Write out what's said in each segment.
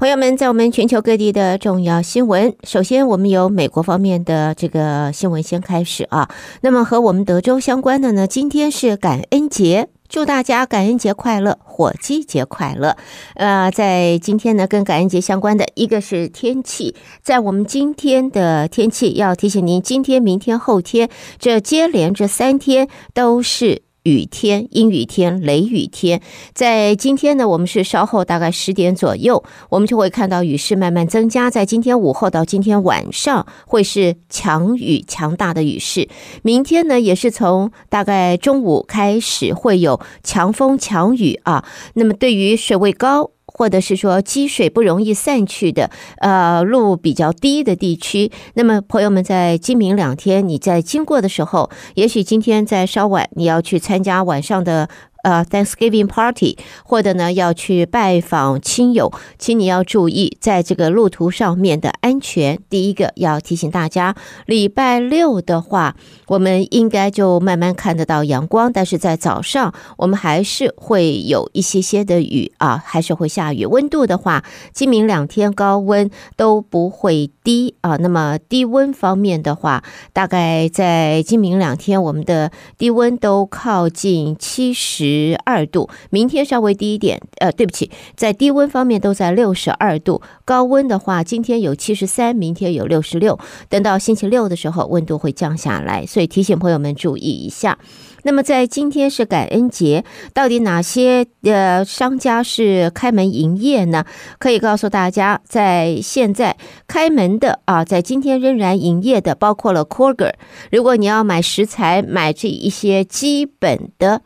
朋友们，在我们全球各地的重要新闻，首先我们由美国方面的这个新闻先开始啊。那么和我们德州相关的呢，今天是感恩节，祝大家感恩节快乐，火鸡节快乐。呃，在今天呢，跟感恩节相关的一个是天气，在我们今天的天气要提醒您，今天、明天、后天这接连这三天都是。雨天、阴雨天、雷雨天，在今天呢，我们是稍后大概十点左右，我们就会看到雨势慢慢增加。在今天午后到今天晚上，会是强雨、强大的雨势。明天呢，也是从大概中午开始会有强风、强雨啊。那么对于水位高，或者是说积水不容易散去的，呃，路比较低的地区，那么朋友们在今明两天你在经过的时候，也许今天在稍晚你要去参加晚上的。呃，Thanksgiving Party，或者呢要去拜访亲友，请你要注意在这个路途上面的安全。第一个要提醒大家，礼拜六的话，我们应该就慢慢看得到阳光，但是在早上我们还是会有一些些的雨啊，还是会下雨。温度的话，今明两天高温都不会低啊。那么低温方面的话，大概在今明两天，我们的低温都靠近七十。十二度，明天稍微低一点。呃，对不起，在低温方面都在六十二度。高温的话，今天有七十三，明天有六十六。等到星期六的时候，温度会降下来，所以提醒朋友们注意一下。那么在今天是感恩节，到底哪些呃商家是开门营业呢？可以告诉大家，在现在开门的啊，在今天仍然营业的，包括了 Kroger。如果你要买食材，买这一些基本的。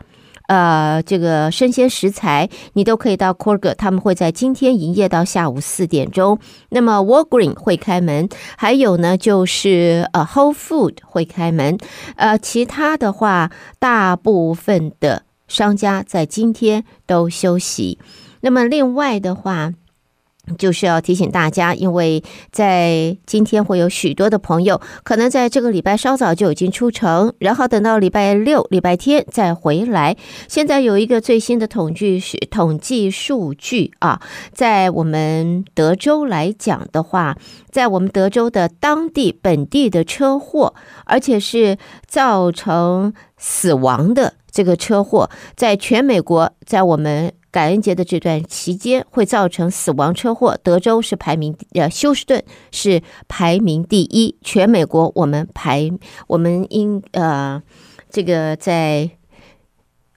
呃，这个生鲜食材你都可以到 Corga，他们会在今天营业到下午四点钟。那么 Walgreen 会开门，还有呢就是呃 Whole Food 会开门。呃，其他的话，大部分的商家在今天都休息。那么另外的话。就是要提醒大家，因为在今天会有许多的朋友可能在这个礼拜稍早就已经出城，然后等到礼拜六、礼拜天再回来。现在有一个最新的统计是统计数据啊，在我们德州来讲的话，在我们德州的当地本地的车祸，而且是造成死亡的这个车祸，在全美国，在我们。感恩节的这段期间会造成死亡车祸，德州是排名呃，休斯顿是排名第一，全美国我们排我们应呃这个在。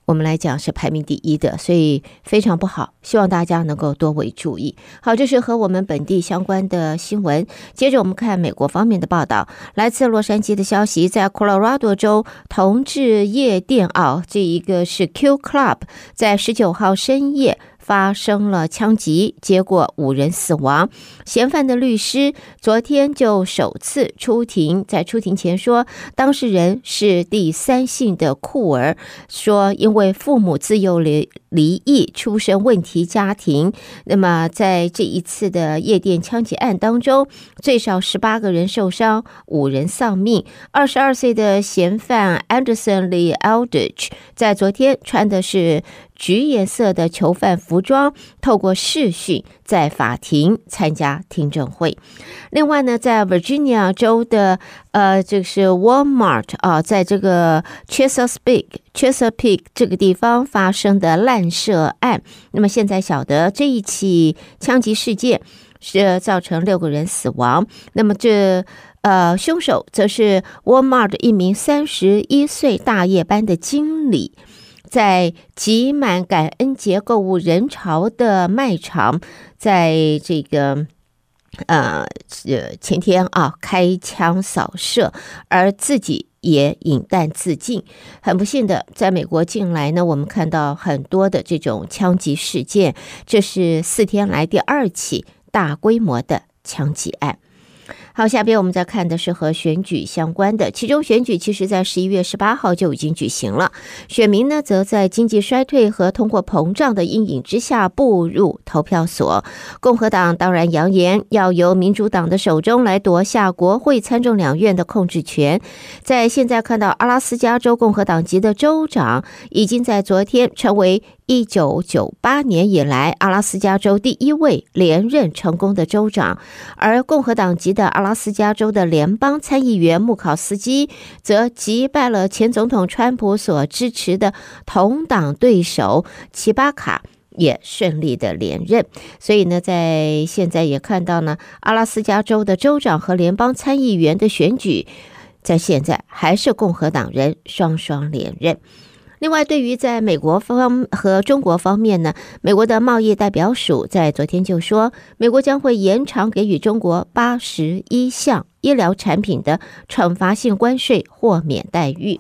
我们来讲是排名第一的，所以非常不好，希望大家能够多为注意。好，这是和我们本地相关的新闻。接着我们看美国方面的报道，来自洛杉矶的消息，在 Colorado 州同志夜店啊，这一个是 Q Club，在十九号深夜。发生了枪击，结果五人死亡。嫌犯的律师昨天就首次出庭，在出庭前说，当事人是第三性的酷儿，说因为父母自幼离离异，出身问题家庭。那么在这一次的夜店枪击案当中，最少十八个人受伤，五人丧命。二十二岁的嫌犯 Anderson Lee Aldrich 在昨天穿的是。橘颜色的囚犯服装，透过视讯在法庭参加听证会。另外呢，在 Virginia 州的呃，这个是 Walmart 啊，在这个 Chesapeake Chesapeake 这个地方发生的滥射案。那么现在晓得这一起枪击事件是造成六个人死亡。那么这呃，凶手则是 Walmart 一名三十一岁大夜班的经理。在挤满感恩节购物人潮的卖场，在这个呃呃前天啊，开枪扫射，而自己也饮弹自尽。很不幸的，在美国近来呢，我们看到很多的这种枪击事件，这是四天来第二起大规模的枪击案。好，下边我们再看的是和选举相关的，其中选举其实在十一月十八号就已经举行了，选民呢则在经济衰退和通货膨胀的阴影之下步入投票所。共和党当然扬言要由民主党的手中来夺下国会参众两院的控制权。在现在看到阿拉斯加州共和党籍的州长已经在昨天成为。一九九八年以来，阿拉斯加州第一位连任成功的州长，而共和党籍的阿拉阿拉斯加州的联邦参议员穆考斯基则击败了前总统川普所支持的同党对手齐巴卡，也顺利的连任。所以呢，在现在也看到呢，阿拉斯加州的州长和联邦参议员的选举，在现在还是共和党人双双连任。另外，对于在美国方和中国方面呢，美国的贸易代表署在昨天就说，美国将会延长给予中国八十一项医疗产品的惩罚性关税豁免待遇。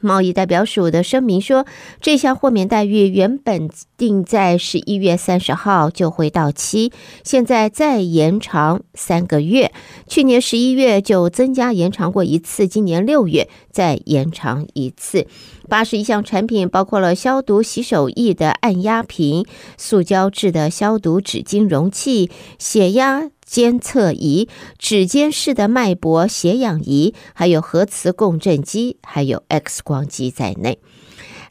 贸易代表署的声明说，这项豁免待遇原本定在十一月三十号就会到期，现在再延长三个月。去年十一月就增加延长过一次，今年六月再延长一次。八十一项产品包括了消毒洗手液的按压瓶、塑胶制的消毒纸巾容器、血压监测仪、指尖式的脉搏血氧仪，还有核磁共振机，还有 X 光机在内。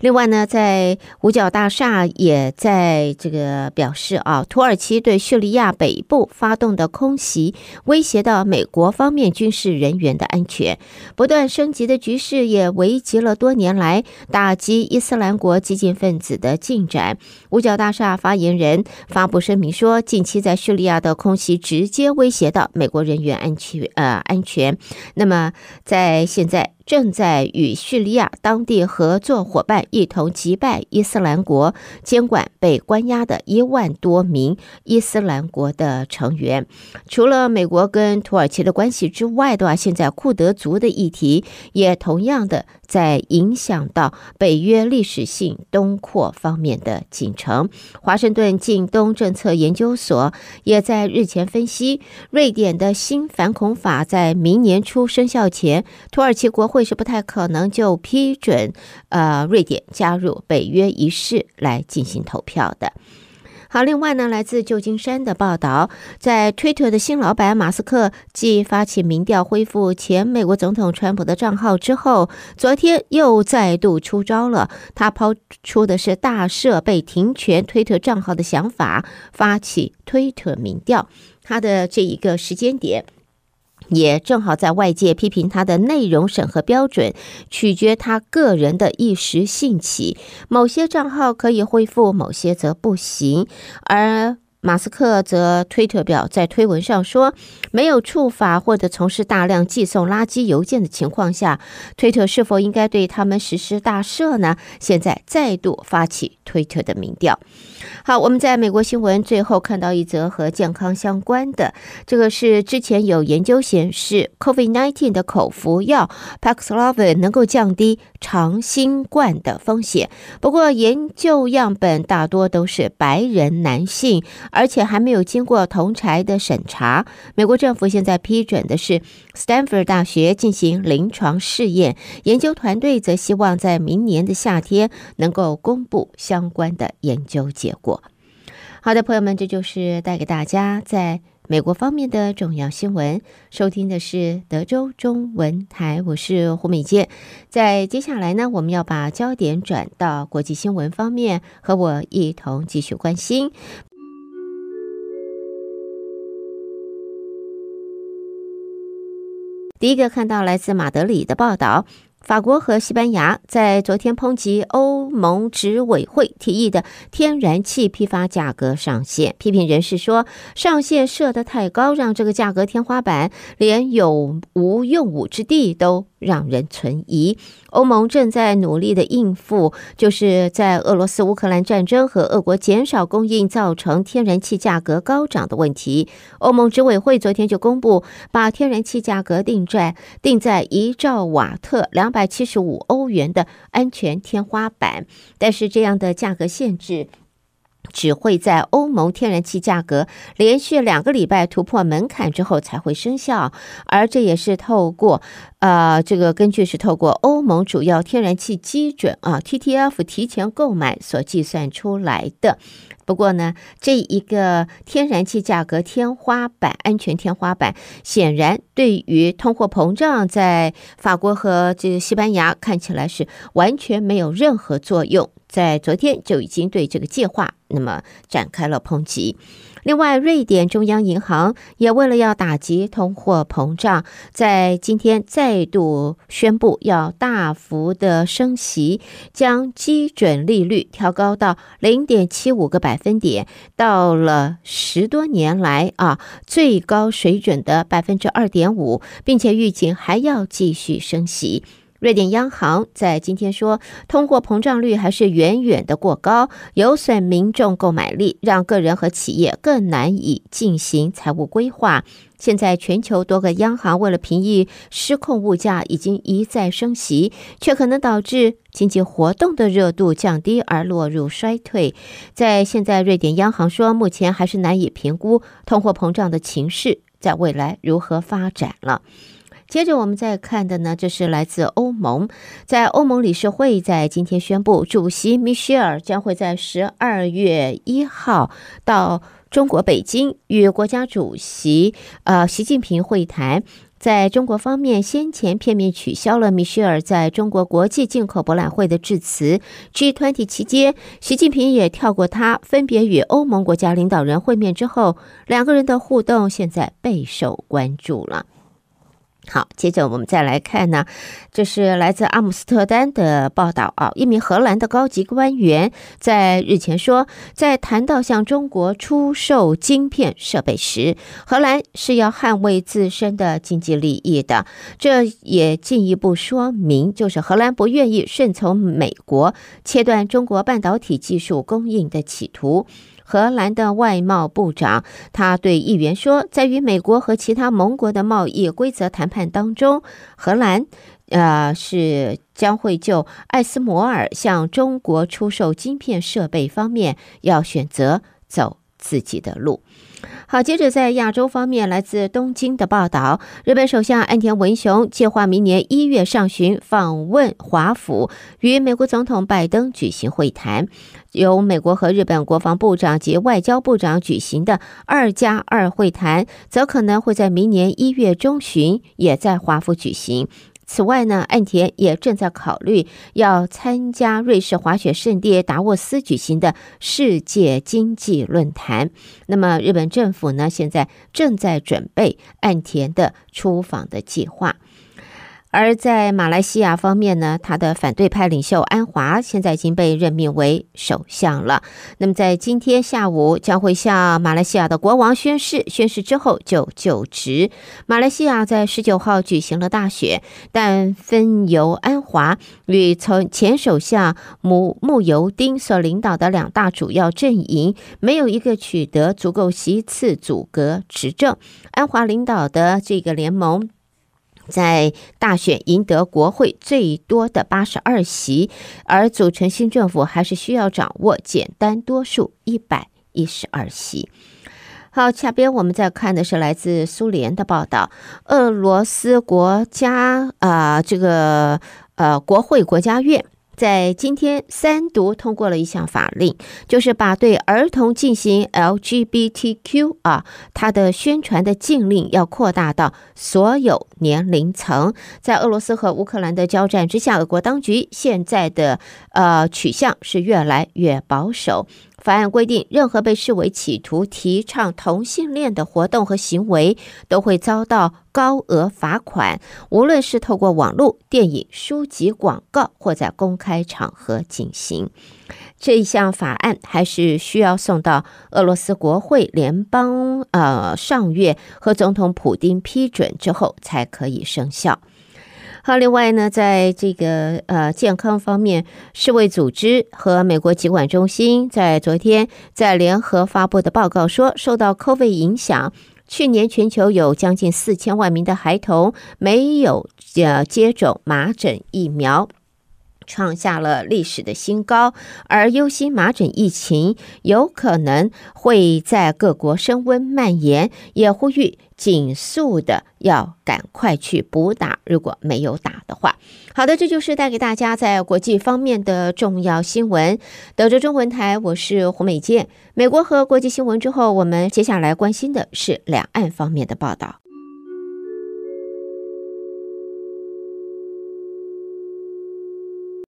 另外呢，在五角大厦也在这个表示啊，土耳其对叙利亚北部发动的空袭，威胁到美国方面军事人员的安全。不断升级的局势也危及了多年来打击伊斯兰国激进分子的进展。五角大厦发言人发布声明说，近期在叙利亚的空袭直接威胁到美国人员安全，呃，安全。那么在现在。正在与叙利亚当地合作伙伴一同击败伊斯兰国，监管被关押的一万多名伊斯兰国的成员。除了美国跟土耳其的关系之外的话，现在库德族的议题也同样的在影响到北约历史性东扩方面的进程。华盛顿近东政策研究所也在日前分析，瑞典的新反恐法在明年初生效前，土耳其国。会是不太可能就批准呃瑞典加入北约一事来进行投票的。好，另外呢，来自旧金山的报道，在推特的新老板马斯克继发起民调恢复前美国总统川普的账号之后，昨天又再度出招了。他抛出的是大赦被停权推特账号的想法，发起推特民调。他的这一个时间点。也正好在外界批评他的内容审核标准取决他个人的一时兴起，某些账号可以恢复，某些则不行，而。马斯克则推特表在推文上说，没有处罚或者从事大量寄送垃圾邮件的情况下，推特是否应该对他们实施大赦呢？现在再度发起推特的民调。好，我们在美国新闻最后看到一则和健康相关的，这个是之前有研究显示，COVID-19 的口服药 Paxlovid 能够降低长新冠的风险。不过，研究样本大多都是白人男性。而且还没有经过同侪的审查。美国政府现在批准的是斯坦福大学进行临床试验，研究团队则希望在明年的夏天能够公布相关的研究结果。好的，朋友们，这就是带给大家在美国方面的重要新闻。收听的是德州中文台，我是胡美健。在接下来呢，我们要把焦点转到国际新闻方面，和我一同继续关心。第一个看到来自马德里的报道。法国和西班牙在昨天抨击欧盟执委会提议的天然气批发价格上限，批评人士说，上限设得太高，让这个价格天花板连有无用武之地都让人存疑。欧盟正在努力的应付，就是在俄罗斯乌克兰战争和俄国减少供应造成天然气价格高涨的问题。欧盟执委会昨天就公布，把天然气价格定在定在一兆瓦特两百七十五欧元的安全天花板，但是这样的价格限制只会在欧盟天然气价格连续两个礼拜突破门槛之后才会生效，而这也是透过呃，这个根据是透过欧盟主要天然气基准啊 TTF 提前购买所计算出来的。不过呢，这一个天然气价格天花板、安全天花板，显然对于通货膨胀，在法国和这个西班牙看起来是完全没有任何作用。在昨天就已经对这个计划那么展开了抨击。另外，瑞典中央银行也为了要打击通货膨胀，在今天再度宣布要大幅的升息，将基准利率调高到零点七五个百分点，到了十多年来啊最高水准的百分之二点五，并且预警还要继续升息。瑞典央行在今天说，通货膨胀率还是远远的过高，有损民众购买力，让个人和企业更难以进行财务规划。现在，全球多个央行为了平抑失控物价，已经一再升息，却可能导致经济活动的热度降低而落入衰退。在现在，瑞典央行说，目前还是难以评估通货膨胀的情势在未来如何发展了。接着我们再看的呢，这是来自欧盟，在欧盟理事会在今天宣布，主席米歇尔将会在十二月一号到中国北京与国家主席呃习近平会谈。在中国方面，先前片面取消了米歇尔在中国国际进口博览会的致辞。G20 期间，习近平也跳过他，分别与欧盟国家领导人会面之后，两个人的互动现在备受关注了。好，接着我们再来看呢，这是来自阿姆斯特丹的报道啊。一名荷兰的高级官员在日前说，在谈到向中国出售晶片设备时，荷兰是要捍卫自身的经济利益的。这也进一步说明，就是荷兰不愿意顺从美国切断中国半导体技术供应的企图。荷兰的外贸部长，他对议员说，在与美国和其他盟国的贸易规则谈判当中，荷兰，呃，是将会就艾斯摩尔向中国出售晶片设备方面，要选择走自己的路。好，接着在亚洲方面，来自东京的报道，日本首相岸田文雄计划明年一月上旬访问华府，与美国总统拜登举行会谈。由美国和日本国防部长及外交部长举行的二加二会谈，则可能会在明年一月中旬也在华府举行。此外呢，岸田也正在考虑要参加瑞士滑雪胜地达沃斯举行的世界经济论坛。那么，日本政府呢，现在正在准备岸田的出访的计划。而在马来西亚方面呢，他的反对派领袖安华现在已经被任命为首相了。那么在今天下午将会向马来西亚的国王宣誓，宣誓之后就就职。马来西亚在十九号举行了大选，但分由安华与从前首相姆慕尤丁所领导的两大主要阵营没有一个取得足够席次组阁执政。安华领导的这个联盟。在大选赢得国会最多的八十二席，而组成新政府还是需要掌握简单多数一百一十二席。好，下边我们再看的是来自苏联的报道，俄罗斯国家啊、这个呃国会国家院。在今天三读通过了一项法令，就是把对儿童进行 LGBTQ 啊，它的宣传的禁令要扩大到所有年龄层。在俄罗斯和乌克兰的交战之下，俄国当局现在的呃取向是越来越保守。法案规定，任何被视为企图提倡同性恋的活动和行为，都会遭到高额罚款，无论是透过网络、电影、书籍、广告，或在公开场合进行。这一项法案还是需要送到俄罗斯国会联邦呃上月和总统普丁批准之后才可以生效。好，另外呢，在这个呃健康方面，世卫组织和美国疾管中心在昨天在联合发布的报告说，受到 COVID 影响，去年全球有将近四千万名的孩童没有呃接种麻疹疫苗。创下了历史的新高，而忧心麻疹疫情有可能会在各国升温蔓延，也呼吁紧速的要赶快去补打，如果没有打的话。好的，这就是带给大家在国际方面的重要新闻。德州中文台，我是胡美健。美国和国际新闻之后，我们接下来关心的是两岸方面的报道。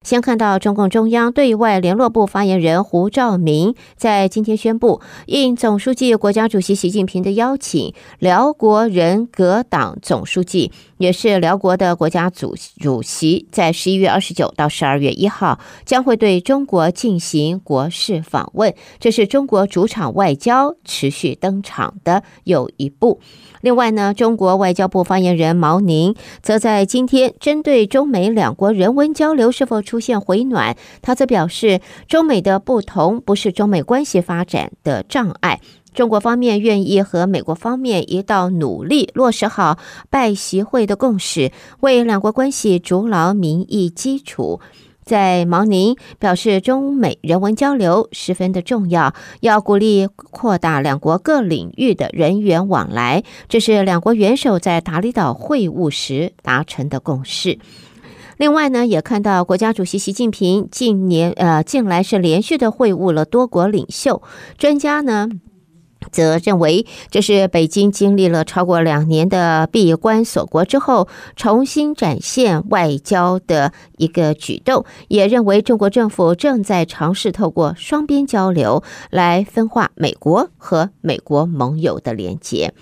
先看到中共中央对外联络部发言人胡兆明在今天宣布，应总书记、国家主席习近平的邀请，辽国人格党总书记，也是辽国的国家主主席，在十一月二十九到十二月一号将会对中国进行国事访问，这是中国主场外交持续登场的又一步。另外呢，中国外交部发言人毛宁则在今天针对中美两国人文交流是否出现回暖，他则表示，中美的不同不是中美关系发展的障碍，中国方面愿意和美国方面一道努力落实好拜习会的共识，为两国关系筑牢民意基础。在毛宁表示，中美人文交流十分的重要，要鼓励扩大两国各领域的人员往来，这是两国元首在达里岛会晤时达成的共识。另外呢，也看到国家主席习近平近年呃近来是连续的会晤了多国领袖，专家呢。则认为，这是北京经历了超过两年的闭关锁国之后，重新展现外交的一个举动。也认为，中国政府正在尝试透过双边交流来分化美国和美国盟友的连结。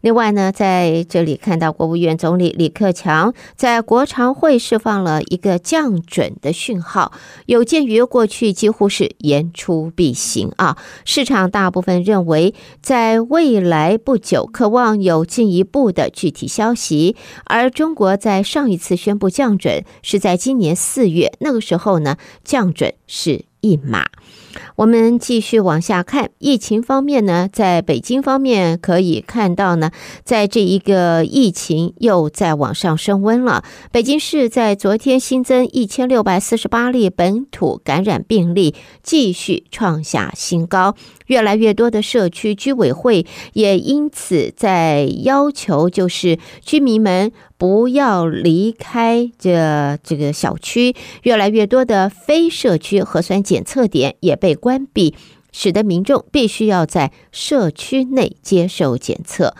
另外呢，在这里看到国务院总理李克强在国常会释放了一个降准的讯号，有鉴于过去几乎是言出必行啊，市场大部分认为在未来不久渴望有进一步的具体消息，而中国在上一次宣布降准是在今年四月，那个时候呢，降准是一码。我们继续往下看，疫情方面呢，在北京方面可以看到呢，在这一个疫情又在往上升温了。北京市在昨天新增一千六百四十八例本土感染病例，继续创下新高。越来越多的社区居委会也因此在要求，就是居民们不要离开这这个小区。越来越多的非社区核酸检测点也被关闭，使得民众必须要在社区内接受检测。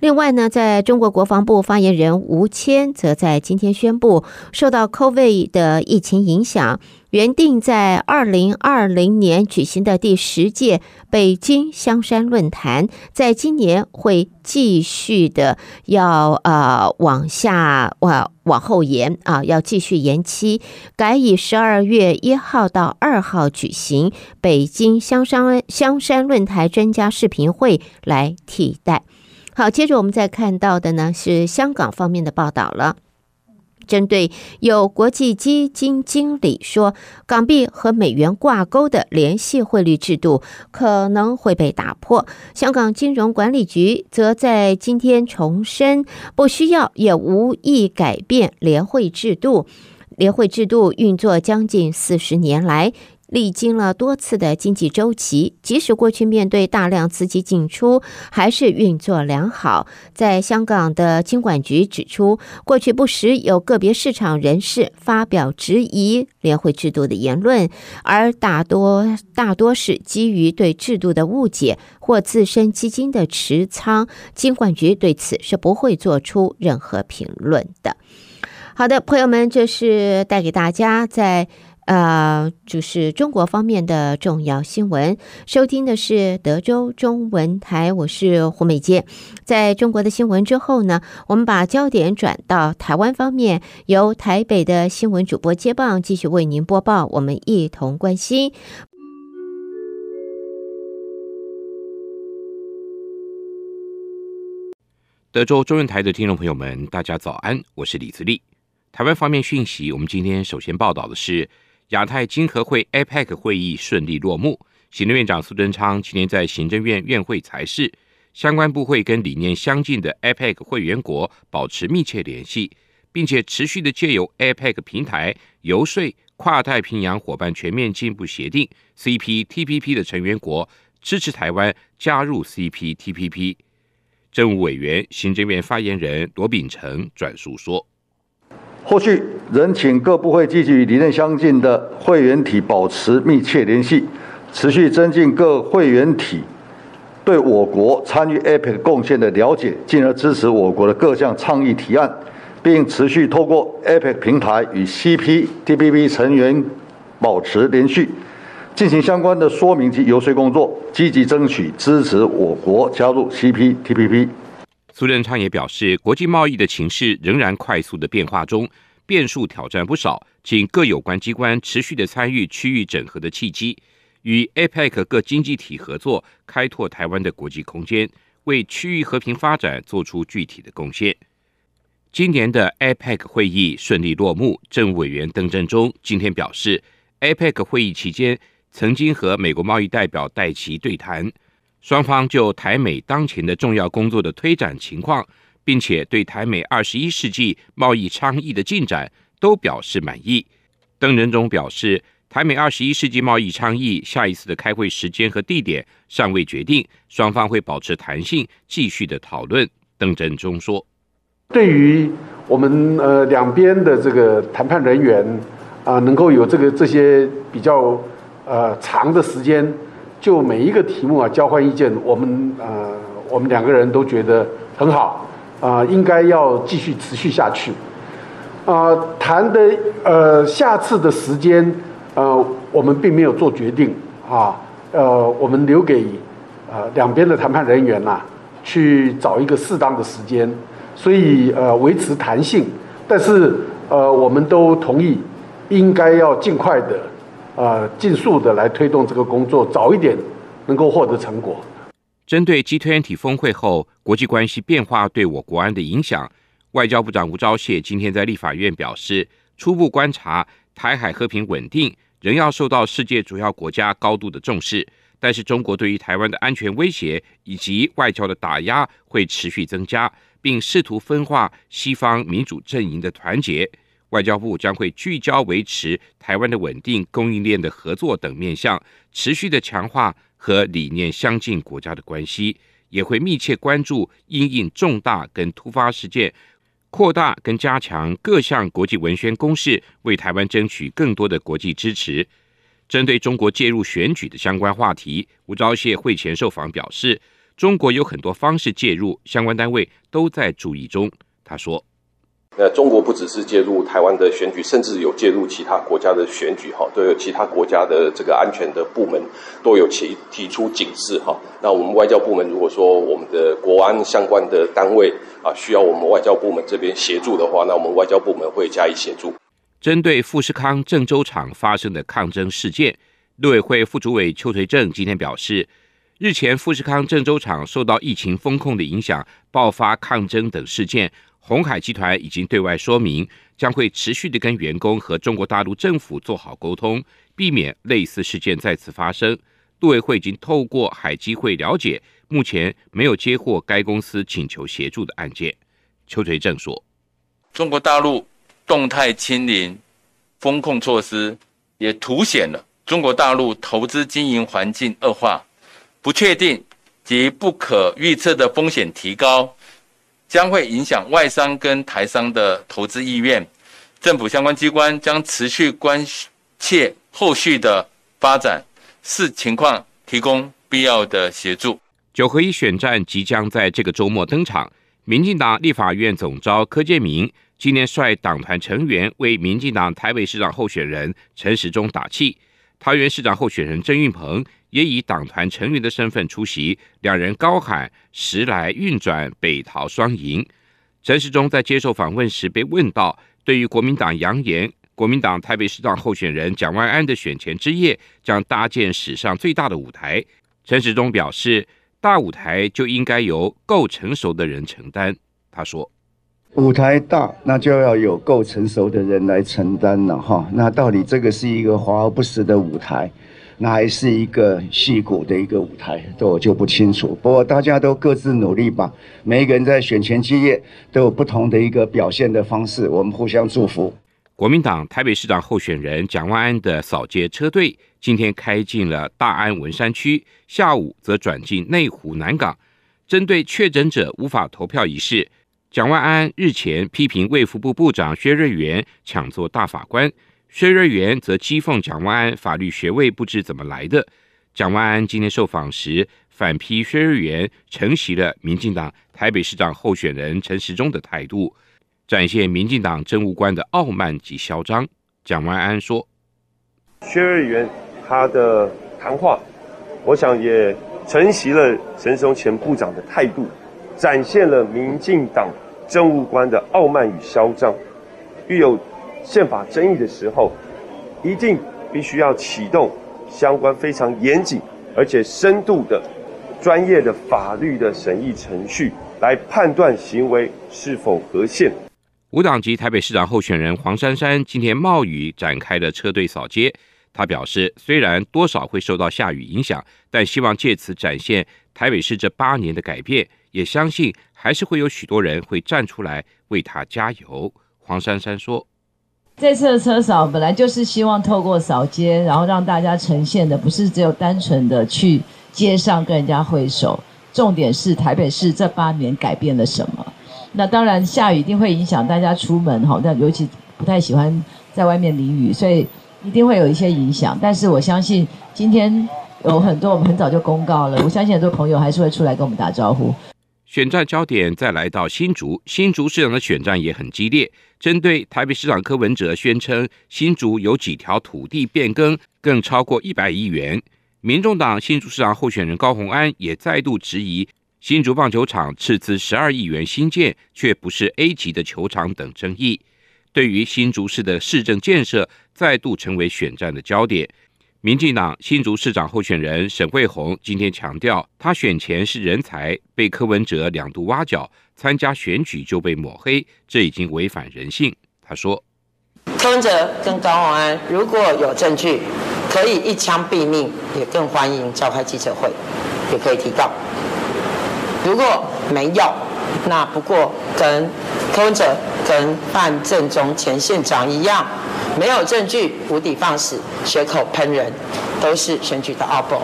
另外呢，在中国国防部发言人吴谦则在今天宣布，受到 COVID 的疫情影响，原定在二零二零年举行的第十届北京香山论坛，在今年会继续的要呃往下往往后延啊，要继续延期，改以十二月一号到二号举行北京香山香山论坛专家视频会来替代。好，接着我们再看到的呢是香港方面的报道了。针对有国际基金经理说港币和美元挂钩的联系汇率制度可能会被打破，香港金融管理局则在今天重申，不需要也无意改变联汇制度。联汇制度运作将近四十年来。历经了多次的经济周期，即使过去面对大量资金进出，还是运作良好。在香港的金管局指出，过去不时有个别市场人士发表质疑联会制度的言论，而大多大多是基于对制度的误解或自身基金的持仓。金管局对此是不会做出任何评论的。好的，朋友们，这是带给大家在。呃，就是中国方面的重要新闻。收听的是德州中文台，我是胡美杰。在中国的新闻之后呢，我们把焦点转到台湾方面，由台北的新闻主播接棒，继续为您播报。我们一同关心。德州中文台的听众朋友们，大家早安，我是李自立。台湾方面讯息，我们今天首先报道的是。亚太经合会 （APEC） 会议顺利落幕。行政院长苏贞昌今天在行政院院会裁示，相关部会跟理念相近的 APEC 会员国保持密切联系，并且持续的借由 APEC 平台游说跨太平洋伙伴全面进步协定 （CPTPP） 的成员国支持台湾加入 CPTPP。政务委员、行政院发言人罗秉成转述说：“后续仍请各部会积极与理念相近的会员体保持密切联系，持续增进各会员体对我国参与 APEC 贡献的了解，进而支持我国的各项倡议提案。”并持续透过 APEC 平台与 CPTPP 成员保持联系，进行相关的说明及游说工作，积极争取支持我国加入 CPTPP。苏贞昌也表示，国际贸易的情势仍然快速的变化中，变数挑战不少，请各有关机关持续的参与区域整合的契机，与 APEC 各经济体合作，开拓台湾的国际空间，为区域和平发展做出具体的贡献。今年的 APEC 会议顺利落幕，政务委员邓振中今天表示，APEC 会议期间曾经和美国贸易代表戴琪对谈，双方就台美当前的重要工作的推展情况，并且对台美二十一世纪贸易倡议的进展都表示满意。邓振中表示，台美二十一世纪贸易倡议下一次的开会时间和地点尚未决定，双方会保持弹性，继续的讨论。邓振中说。对于我们呃两边的这个谈判人员啊、能够有这个这些比较呃长的时间，就每一个题目啊交换意见，我们呃我们两个人都觉得很好啊、应该要继续持续下去啊、呃。谈的呃下次的时间呃我们并没有做决定啊，呃我们留给呃两边的谈判人员呐、啊，去找一个适当的时间。所以呃维持弹性，但是呃我们都同意应该要尽快的呃尽速的来推动这个工作，早一点能够获得成果。针对 G20 峰会后国际关系变化对我国安的影响，外交部长吴钊燮今天在立法院表示，初步观察台海和平稳定仍要受到世界主要国家高度的重视，但是中国对于台湾的安全威胁以及外交的打压会持续增加。并试图分化西方民主阵营的团结，外交部将会聚焦维持台湾的稳定、供应链的合作等面向，持续的强化和理念相近国家的关系，也会密切关注因应重大跟突发事件，扩大跟加强各项国际文宣攻势，为台湾争取更多的国际支持。针对中国介入选举的相关话题，吴钊燮会前受访表示。中国有很多方式介入，相关单位都在注意中。他说：“那中国不只是介入台湾的选举，甚至有介入其他国家的选举，哈，都有其他国家的这个安全的部门都有提提出警示，哈。那我们外交部门如果说我们的国安相关的单位啊，需要我们外交部门这边协助的话，那我们外交部门会加以协助。”针对富士康郑州厂发生的抗争事件，陆委会副主委邱垂正今天表示。日前，富士康郑州厂受到疫情封控的影响，爆发抗争等事件。鸿海集团已经对外说明，将会持续的跟员工和中国大陆政府做好沟通，避免类似事件再次发生。陆委会已经透过海基会了解，目前没有接获该公司请求协助的案件。邱垂正说：“中国大陆动态清零、风控措施，也凸显了中国大陆投资经营环境恶化。”不确定及不可预测的风险提高，将会影响外商跟台商的投资意愿。政府相关机关将持续关切后续的发展，视情况提供必要的协助。九合一选战即将在这个周末登场，民进党立法院总召柯建铭今年率党团成员为民进党台北市长候选人陈时中打气，桃园市长候选人郑运鹏。也以党团成员的身份出席，两人高喊“时来运转，北桃双赢”。陈时中在接受访问时被问到，对于国民党扬言，国民党台北市长候选人蒋万安的选前之夜将搭建史上最大的舞台，陈时中表示，大舞台就应该由够成熟的人承担。他说：“舞台大，那就要有够成熟的人来承担了哈。那到底这个是一个华而不实的舞台？”那还是一个戏骨的一个舞台，这我就不清楚。不过大家都各自努力吧，每一个人在选前之夜都有不同的一个表现的方式，我们互相祝福。国民党台北市长候选人蒋万安的扫街车队今天开进了大安文山区，下午则转进内湖南港。针对确诊者无法投票一事，蒋万安日前批评卫福部部长薛瑞元抢做大法官，薛瑞元则讥讽蒋万安法律学位不知怎么来的。蒋万安今天受访时反批薛瑞元承袭了民进党台北市长候选人陈时中的态度，展现民进党政务官的傲慢及嚣张。蒋万安说：“薛瑞元他的谈话，我想也承袭了陈时中前部长的态度，展现了民进党政务官的傲慢与嚣张。遇有宪法争议的时候，一定必须要启动。”相关非常严谨而且深度的专业的法律的审议程序，来判断行为是否合宪。无党籍台北市长候选人黄珊珊今天冒雨展开了车队扫街。他表示，虽然多少会受到下雨影响，但希望借此展现台北市这八年的改变，也相信还是会有许多人会站出来为他加油。黄珊珊说。这次的车扫本来就是希望透过扫街，然后让大家呈现的不是只有单纯的去街上跟人家挥手，重点是台北市这八年改变了什么。那当然下雨一定会影响大家出门哈，但尤其不太喜欢在外面淋雨，所以一定会有一些影响。但是我相信今天有很多我们很早就公告了，我相信很多朋友还是会出来跟我们打招呼。选战焦点再来到新竹，新竹市长的选战也很激烈。针对台北市长柯文哲宣称新竹有几条土地变更，更超过一百亿元，民众党新竹市长候选人高虹安也再度质疑新竹棒球场斥资十二亿元新建，却不是 A 级的球场等争议。对于新竹市的市政建设，再度成为选战的焦点。民进党新竹市长候选人沈惠虹今天强调，他选前是人才，被柯文哲两度挖角，参加选举就被抹黑，这已经违反人性。他说：“柯文哲跟高虹安如果有证据，可以一枪毙命，也更欢迎召开记者会，也可以提告。如果没有，那不过跟柯文哲跟范正中前县长一样。”没有证据，无底放矢，血口喷人，都是选举的奥步。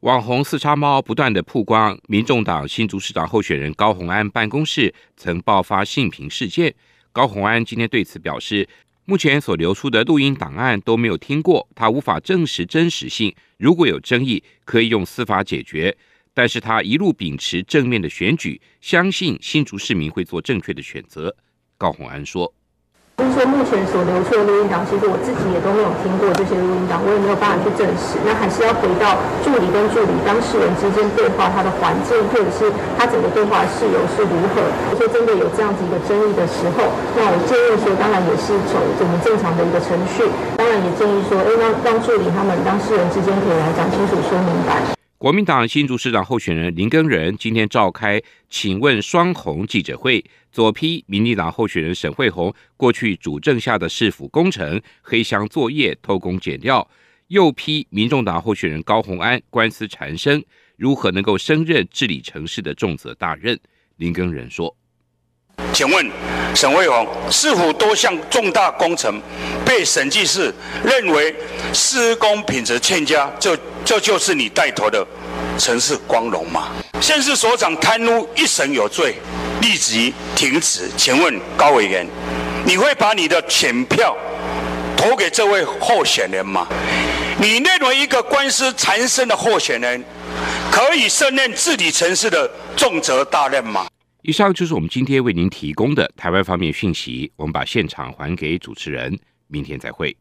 网红四叉猫不断的曝光，民众党新竹市长候选人高虹安办公室曾爆发性平事件。高虹安今天对此表示，目前所流出的录音档案都没有听过，他无法证实真实性。如果有争议，可以用司法解决。但是他一路秉持正面的选举，相信新竹市民会做正确的选择。高虹安说。就是说，目前所流出的录音档，其实我自己也都没有听过这些录音档，我也没有办法去证实。那还是要回到助理跟助理当事人之间对话，他的环境或者是他整个对话的事由是如何。如果真的有这样子一个争议的时候，那我建议说，当然也是走我们正常的一个程序。当然也建议说，哎，让让助理他们当事人之间可以来讲清楚、说明白。国民党新竹市长候选人林根仁今天召开“请问双红”记者会，左批民进党候选人沈惠红过去主政下的市府工程黑箱作业、偷工减料，右批民众党候选人高鸿安官司缠身，如何能够升任治理城市的重责大任？林根仁说。请问沈慧红，是否多项重大工程被审计室认为施工品质欠佳，这这就是你带头的城市光荣吗？县市所长贪污一审有罪，立即停职。请问高委员，你会把你的选票投给这位候选人吗？你认为一个官司缠身的候选人可以胜任治理城市的重责大任吗？以上就是我们今天为您提供的台湾方面讯息。我们把现场还给主持人，明天再会。